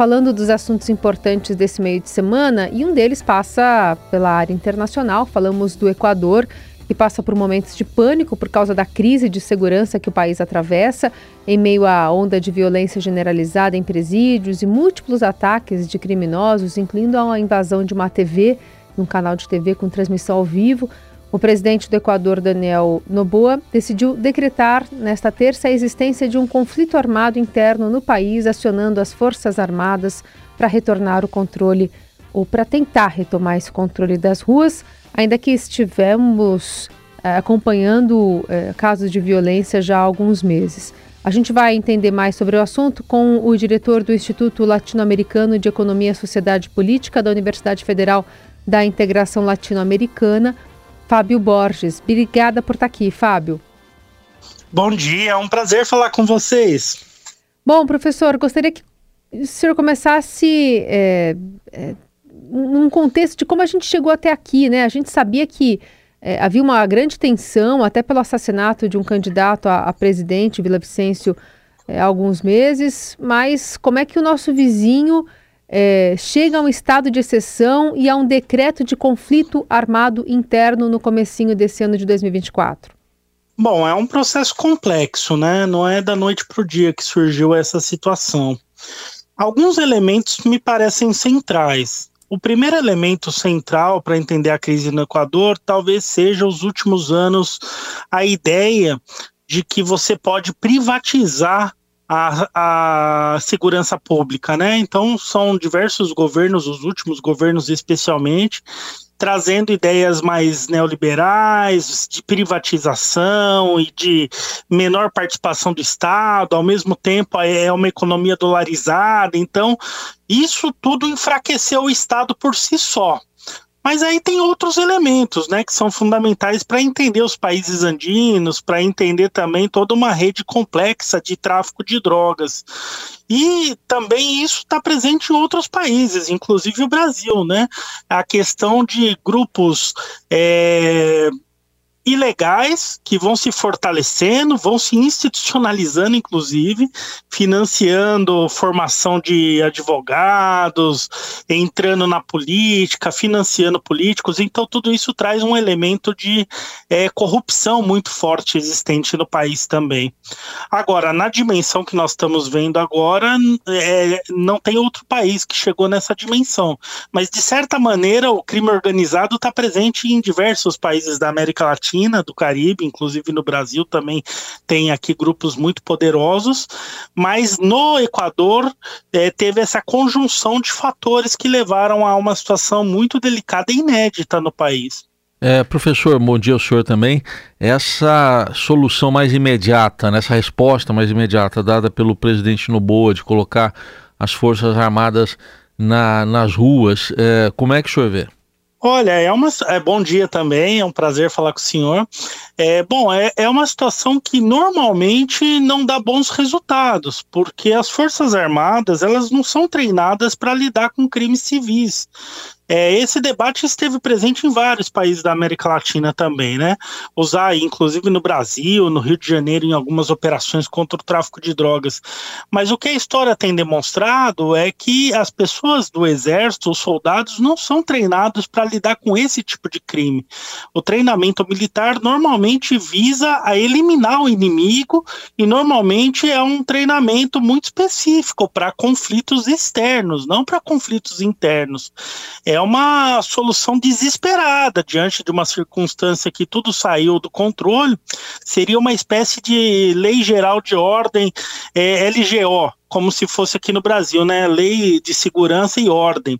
falando dos assuntos importantes desse meio de semana e um deles passa pela área internacional. Falamos do Equador, que passa por momentos de pânico por causa da crise de segurança que o país atravessa, em meio à onda de violência generalizada em presídios e múltiplos ataques de criminosos, incluindo a invasão de uma TV, um canal de TV com transmissão ao vivo. O presidente do Equador, Daniel Noboa, decidiu decretar nesta terça a existência de um conflito armado interno no país, acionando as Forças Armadas para retornar o controle ou para tentar retomar esse controle das ruas, ainda que estivemos eh, acompanhando eh, casos de violência já há alguns meses. A gente vai entender mais sobre o assunto com o diretor do Instituto Latino-Americano de Economia, Sociedade e Política da Universidade Federal da Integração Latino-Americana, Fábio Borges. Obrigada por estar aqui, Fábio. Bom dia, é um prazer falar com vocês. Bom, professor, gostaria que o senhor começasse é, é, num contexto de como a gente chegou até aqui, né? A gente sabia que é, havia uma grande tensão, até pelo assassinato de um candidato a, a presidente, Vila Vicêncio, é, há alguns meses, mas como é que o nosso vizinho é, chega a um estado de exceção e a um decreto de conflito armado interno no comecinho desse ano de 2024? Bom, é um processo complexo, né? Não é da noite para o dia que surgiu essa situação. Alguns elementos me parecem centrais. O primeiro elemento central para entender a crise no Equador talvez seja os últimos anos a ideia de que você pode privatizar a, a segurança pública, né? Então são diversos governos, os últimos governos especialmente, trazendo ideias mais neoliberais, de privatização e de menor participação do Estado, ao mesmo tempo é uma economia dolarizada, então isso tudo enfraqueceu o Estado por si só. Mas aí tem outros elementos, né, que são fundamentais para entender os países andinos, para entender também toda uma rede complexa de tráfico de drogas. E também isso está presente em outros países, inclusive o Brasil, né? A questão de grupos é, ilegais que vão se fortalecendo, vão se institucionalizando, inclusive, financiando formação de advogados, entrando na política, financiando políticos. Então, tudo isso traz um elemento de é, corrupção muito forte existente no país também. Agora, na dimensão que nós estamos vendo agora, é, não tem outro país que chegou nessa dimensão. Mas, de certa maneira, o crime organizado está presente em diversos países da América Latina Latina, do Caribe, inclusive no Brasil também tem aqui grupos muito poderosos, mas no Equador é, teve essa conjunção de fatores que levaram a uma situação muito delicada e inédita no país. É, professor, bom dia ao senhor também. Essa solução mais imediata, nessa resposta mais imediata dada pelo presidente Noboa de colocar as Forças Armadas na, nas ruas, é, como é que o senhor vê? Olha, é uma é bom dia também, é um prazer falar com o senhor. É bom, é, é uma situação que normalmente não dá bons resultados, porque as forças armadas elas não são treinadas para lidar com crimes civis. É, esse debate esteve presente em vários países da América Latina também, né? Usar, inclusive no Brasil, no Rio de Janeiro, em algumas operações contra o tráfico de drogas. Mas o que a história tem demonstrado é que as pessoas do exército, os soldados, não são treinados para lidar com esse tipo de crime. O treinamento militar normalmente visa a eliminar o inimigo e normalmente é um treinamento muito específico para conflitos externos, não para conflitos internos. É é uma solução desesperada diante de uma circunstância que tudo saiu do controle, seria uma espécie de lei geral de ordem é, LGO, como se fosse aqui no Brasil, né? Lei de segurança e ordem.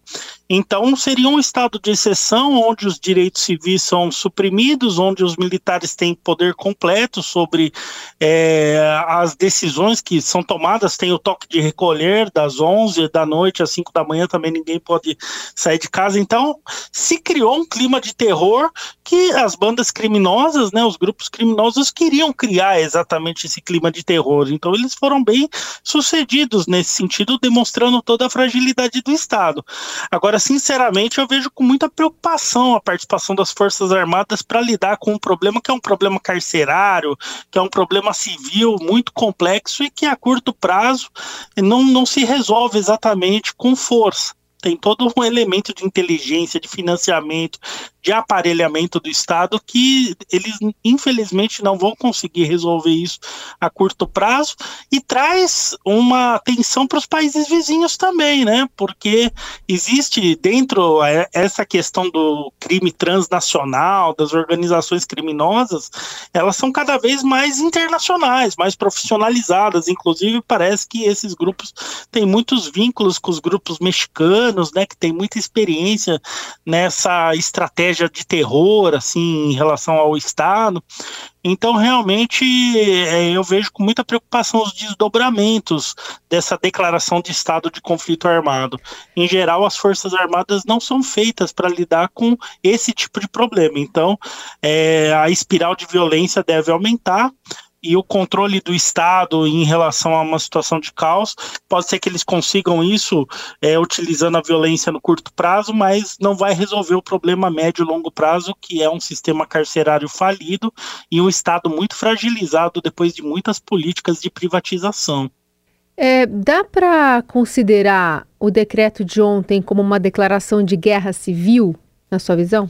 Então, seria um estado de exceção onde os direitos civis são suprimidos, onde os militares têm poder completo sobre é, as decisões que são tomadas. Tem o toque de recolher das 11 da noite às 5 da manhã, também ninguém pode sair de casa. Então, se criou um clima de terror que as bandas criminosas, né, os grupos criminosos queriam criar exatamente esse clima de terror. Então, eles foram bem sucedidos nesse sentido, demonstrando toda a fragilidade do Estado. Agora, sinceramente, eu vejo com muita preocupação a participação das Forças Armadas para lidar com um problema que é um problema carcerário, que é um problema civil muito complexo e que a curto prazo não, não se resolve exatamente com força tem todo um elemento de inteligência, de financiamento, de aparelhamento do Estado que eles infelizmente não vão conseguir resolver isso a curto prazo e traz uma tensão para os países vizinhos também, né? Porque existe dentro essa questão do crime transnacional, das organizações criminosas, elas são cada vez mais internacionais, mais profissionalizadas, inclusive parece que esses grupos têm muitos vínculos com os grupos mexicanos, né, que tem muita experiência nessa estratégia estratégia de terror, assim, em relação ao Estado. Então, realmente, é, eu vejo com muita preocupação os desdobramentos dessa declaração de estado de conflito armado. Em geral, as Forças Armadas não são feitas para lidar com esse tipo de problema. Então, é, a espiral de violência deve aumentar e o controle do Estado em relação a uma situação de caos. Pode ser que eles consigam isso é, utilizando a violência no curto prazo, mas não vai resolver o problema médio e longo prazo, que é um sistema carcerário falido e um Estado muito fragilizado depois de muitas políticas de privatização. É, dá para considerar o decreto de ontem como uma declaração de guerra civil, na sua visão?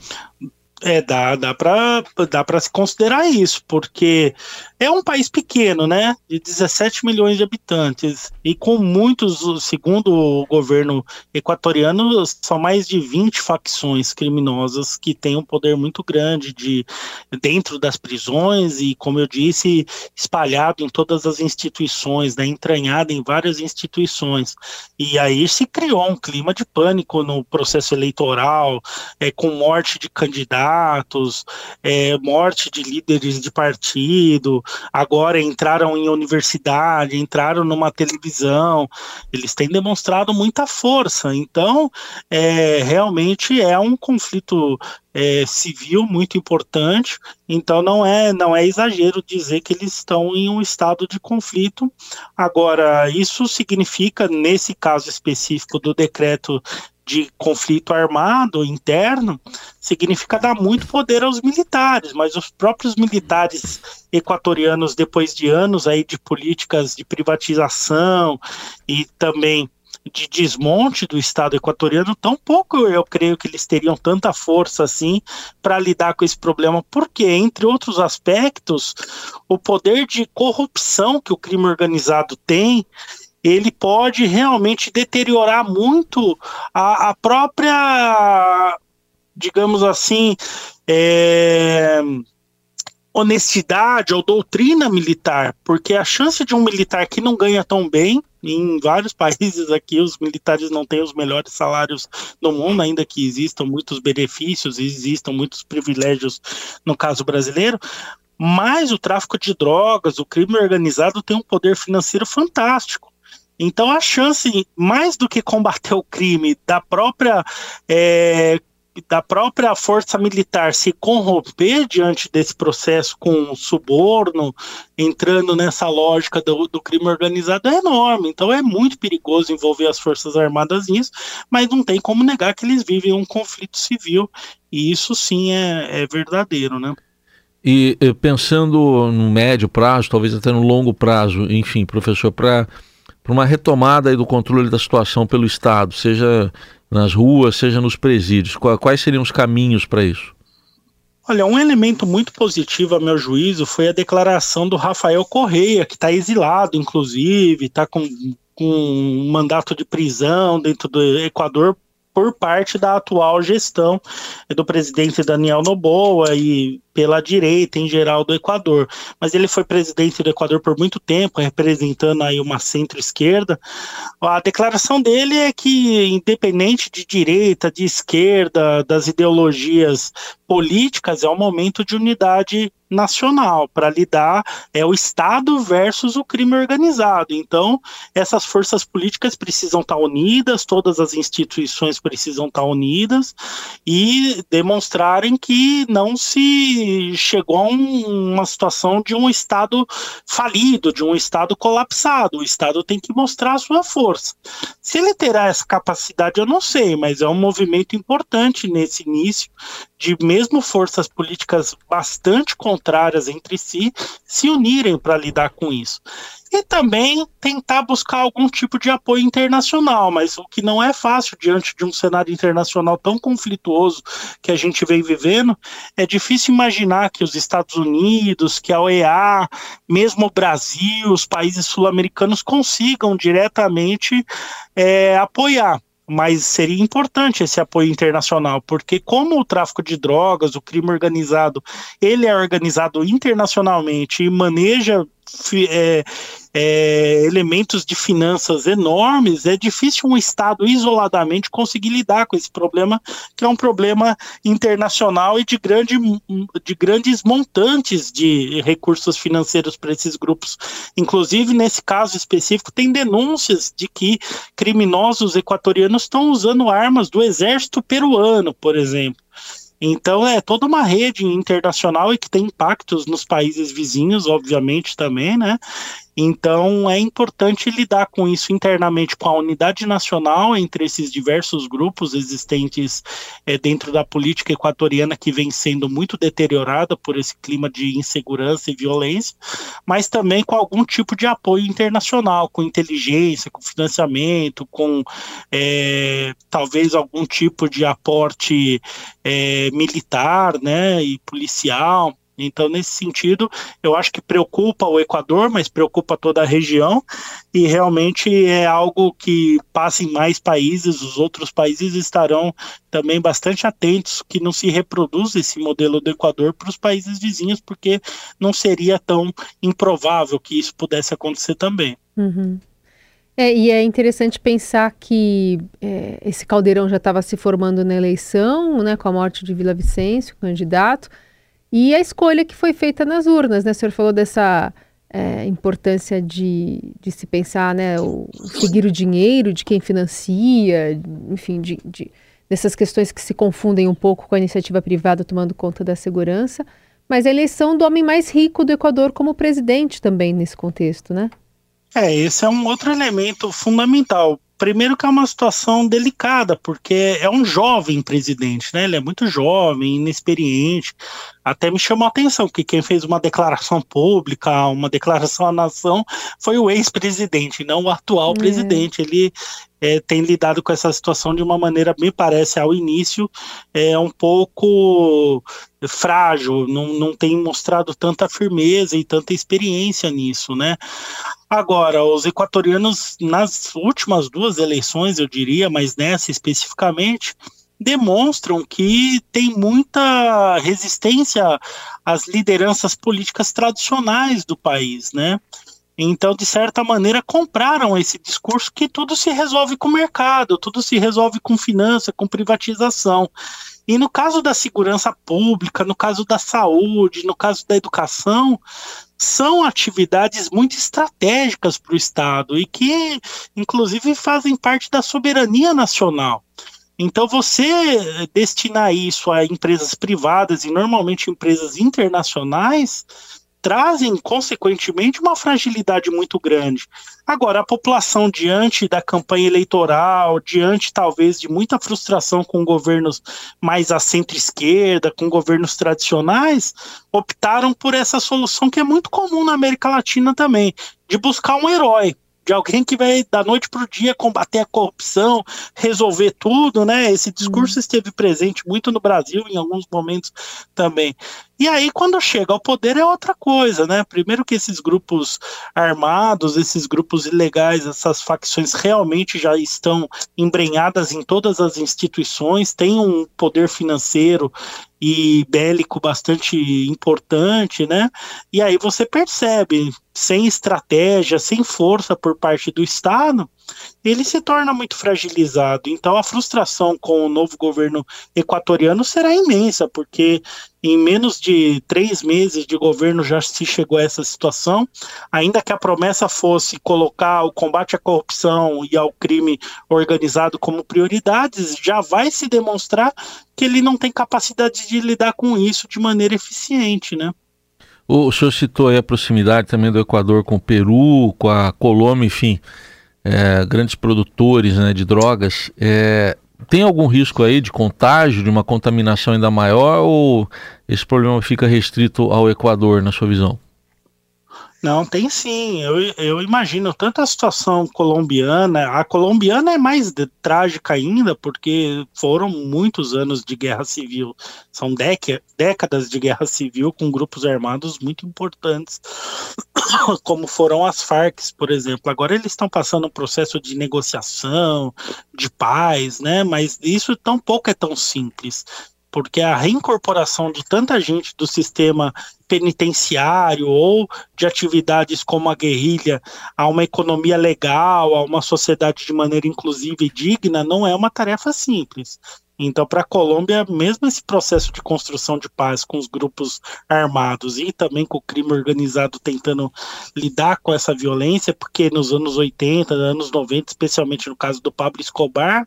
É, dá, dá para dá se considerar isso, porque é um país pequeno, né? De 17 milhões de habitantes. E com muitos, segundo o governo equatoriano, são mais de 20 facções criminosas que têm um poder muito grande de dentro das prisões e, como eu disse, espalhado em todas as instituições, né? entranhado em várias instituições. E aí se criou um clima de pânico no processo eleitoral, é, com morte de candidatos, é, morte de líderes de partido agora entraram em universidade, entraram numa televisão, eles têm demonstrado muita força. Então, é, realmente é um conflito é, civil muito importante. Então, não é não é exagero dizer que eles estão em um estado de conflito. Agora, isso significa nesse caso específico do decreto de conflito armado interno significa dar muito poder aos militares, mas os próprios militares equatorianos, depois de anos aí de políticas de privatização e também de desmonte do Estado equatoriano, tampouco eu creio que eles teriam tanta força assim para lidar com esse problema, porque, entre outros aspectos, o poder de corrupção que o crime organizado tem ele pode realmente deteriorar muito a, a própria, digamos assim, é, honestidade ou doutrina militar, porque a chance de um militar que não ganha tão bem, em vários países aqui os militares não têm os melhores salários do mundo, ainda que existam muitos benefícios e existam muitos privilégios no caso brasileiro, mas o tráfico de drogas, o crime organizado tem um poder financeiro fantástico. Então a chance, mais do que combater o crime, da própria é, da própria força militar se corromper diante desse processo com suborno, entrando nessa lógica do, do, crime organizado é enorme. Então é muito perigoso envolver as forças armadas nisso, mas não tem como negar que eles vivem um conflito civil e isso sim é, é verdadeiro, né? E pensando no médio prazo, talvez até no longo prazo, enfim, professor, para para uma retomada do controle da situação pelo Estado, seja nas ruas, seja nos presídios? Quais seriam os caminhos para isso? Olha, um elemento muito positivo, a meu juízo, foi a declaração do Rafael Correia, que está exilado, inclusive, está com, com um mandato de prisão dentro do Equador por parte da atual gestão do presidente Daniel Noboa e pela direita em geral do Equador. Mas ele foi presidente do Equador por muito tempo, representando aí uma centro-esquerda. A declaração dele é que, independente de direita, de esquerda, das ideologias políticas, é um momento de unidade nacional para lidar é o Estado versus o crime organizado. Então, essas forças políticas precisam estar unidas, todas as instituições precisam estar unidas e demonstrarem que não se chegou a um, uma situação de um Estado falido, de um Estado colapsado. O Estado tem que mostrar a sua força. Se ele terá essa capacidade, eu não sei, mas é um movimento importante nesse início de mesmo forças políticas bastante contrárias entre si se unirem para lidar com isso. E também tentar buscar algum tipo de apoio internacional, mas o que não é fácil diante de um cenário internacional tão conflituoso que a gente vem vivendo, é difícil imaginar que os Estados Unidos, que a OEA, mesmo o Brasil, os países sul-americanos consigam diretamente é, apoiar mas seria importante esse apoio internacional, porque como o tráfico de drogas, o crime organizado, ele é organizado internacionalmente e maneja é, é, elementos de finanças enormes, é difícil um Estado isoladamente conseguir lidar com esse problema, que é um problema internacional e de, grande, de grandes montantes de recursos financeiros para esses grupos. Inclusive, nesse caso específico, tem denúncias de que criminosos equatorianos estão usando armas do exército peruano, por exemplo. Então é toda uma rede internacional e que tem impactos nos países vizinhos, obviamente, também, né? Então é importante lidar com isso internamente, com a unidade nacional entre esses diversos grupos existentes é, dentro da política equatoriana que vem sendo muito deteriorada por esse clima de insegurança e violência, mas também com algum tipo de apoio internacional, com inteligência, com financiamento, com é, talvez algum tipo de aporte é, militar né, e policial então, nesse sentido, eu acho que preocupa o Equador, mas preocupa toda a região, e realmente é algo que passa em mais países, os outros países estarão também bastante atentos que não se reproduza esse modelo do Equador para os países vizinhos, porque não seria tão improvável que isso pudesse acontecer também. Uhum. É, e é interessante pensar que é, esse caldeirão já estava se formando na eleição, né, com a morte de Vila Vicêncio, candidato, e a escolha que foi feita nas urnas, né? O senhor falou dessa é, importância de, de se pensar, né? O, seguir o dinheiro de quem financia, enfim, de, de, dessas questões que se confundem um pouco com a iniciativa privada tomando conta da segurança. Mas a eleição do homem mais rico do Equador como presidente também nesse contexto, né? É, esse é um outro elemento fundamental. Primeiro que é uma situação delicada, porque é um jovem presidente, né? Ele é muito jovem, inexperiente. Até me chamou a atenção que quem fez uma declaração pública, uma declaração à nação, foi o ex-presidente, não o atual é. presidente. Ele é, tem lidado com essa situação de uma maneira, me parece, ao início, é um pouco frágil, não, não tem mostrado tanta firmeza e tanta experiência nisso, né? Agora, os equatorianos, nas últimas duas eleições, eu diria, mas nessa especificamente, demonstram que tem muita resistência às lideranças políticas tradicionais do país, né? Então, de certa maneira, compraram esse discurso que tudo se resolve com o mercado, tudo se resolve com finança, com privatização. E no caso da segurança pública, no caso da saúde, no caso da educação, são atividades muito estratégicas para o Estado e que, inclusive, fazem parte da soberania nacional. Então, você destinar isso a empresas privadas e normalmente empresas internacionais trazem, consequentemente, uma fragilidade muito grande. Agora, a população, diante da campanha eleitoral, diante talvez de muita frustração com governos mais à centro-esquerda, com governos tradicionais, optaram por essa solução que é muito comum na América Latina também, de buscar um herói de alguém que vai da noite para o dia combater a corrupção, resolver tudo, né? Esse discurso uhum. esteve presente muito no Brasil em alguns momentos também. E aí, quando chega ao poder, é outra coisa, né? Primeiro que esses grupos armados, esses grupos ilegais, essas facções realmente já estão embrenhadas em todas as instituições, têm um poder financeiro e bélico bastante importante, né? E aí você percebe, sem estratégia, sem força por parte do Estado, ele se torna muito fragilizado. Então a frustração com o novo governo equatoriano será imensa, porque em menos de três meses de governo já se chegou a essa situação. Ainda que a promessa fosse colocar o combate à corrupção e ao crime organizado como prioridades, já vai se demonstrar que ele não tem capacidade de lidar com isso de maneira eficiente, né? O senhor citou aí a proximidade também do Equador com o Peru, com a Colômbia, enfim, é, grandes produtores né, de drogas. É, tem algum risco aí de contágio, de uma contaminação ainda maior, ou esse problema fica restrito ao Equador, na sua visão? Não, tem sim. Eu, eu imagino tanto a situação colombiana. A colombiana é mais de, trágica ainda, porque foram muitos anos de guerra civil. São décadas de guerra civil com grupos armados muito importantes, como foram as Farc, por exemplo. Agora eles estão passando um processo de negociação, de paz, né? Mas isso tampouco é tão simples porque a reincorporação de tanta gente do sistema penitenciário ou de atividades como a guerrilha a uma economia legal, a uma sociedade de maneira inclusiva e digna, não é uma tarefa simples. Então, para a Colômbia, mesmo esse processo de construção de paz com os grupos armados e também com o crime organizado tentando lidar com essa violência, porque nos anos 80, anos 90, especialmente no caso do Pablo Escobar,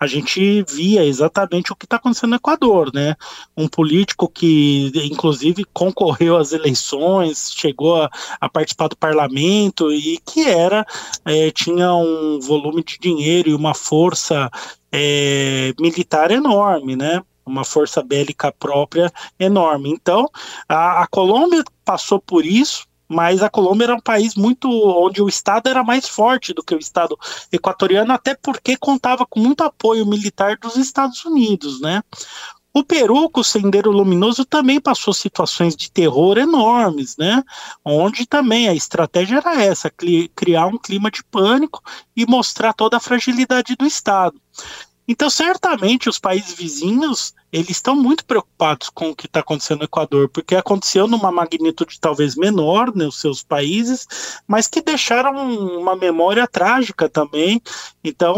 a gente via exatamente o que está acontecendo no Equador, né? Um político que, inclusive, concorreu às eleições, chegou a, a participar do parlamento e que era, é, tinha um volume de dinheiro e uma força é, militar enorme, né? Uma força bélica própria enorme. Então, a, a Colômbia passou por isso, mas a Colômbia era um país muito onde o Estado era mais forte do que o Estado equatoriano, até porque contava com muito apoio militar dos Estados Unidos, né? O Peru, com o Sendeiro Luminoso, também passou situações de terror enormes, né? Onde também a estratégia era essa: criar um clima de pânico e mostrar toda a fragilidade do Estado. Então, certamente, os países vizinhos eles estão muito preocupados com o que está acontecendo no Equador, porque aconteceu numa magnitude talvez menor nos seus países, mas que deixaram uma memória trágica também. Então,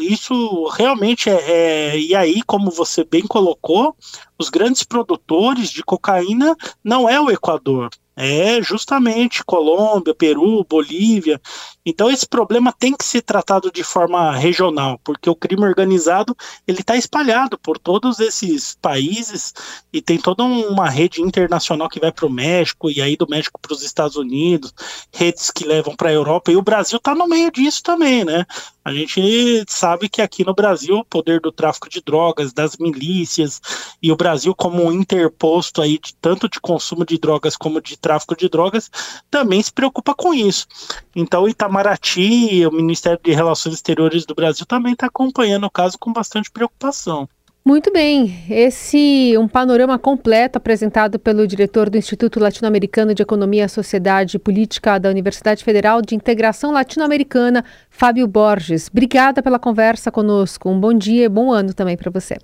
isso realmente é, é. E aí, como você bem colocou, os grandes produtores de cocaína não é o Equador, é justamente Colômbia, Peru, Bolívia. Então esse problema tem que ser tratado de forma regional, porque o crime organizado ele está espalhado por todos esses países e tem toda uma rede internacional que vai para o México e aí do México para os Estados Unidos, redes que levam para a Europa e o Brasil está no meio disso também, né? A gente sabe que aqui no Brasil o poder do tráfico de drogas, das milícias e o Brasil como um interposto aí de, tanto de consumo de drogas como de tráfico de drogas também se preocupa com isso. Então Itamaraty, o Ministério de Relações Exteriores do Brasil também está acompanhando o caso com bastante preocupação. Muito bem, esse um panorama completo apresentado pelo diretor do Instituto Latino-Americano de Economia, Sociedade e Política da Universidade Federal de Integração Latino-Americana, Fábio Borges. Obrigada pela conversa conosco. Um bom dia e bom ano também para você.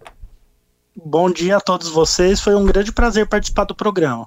Bom dia a todos vocês. Foi um grande prazer participar do programa.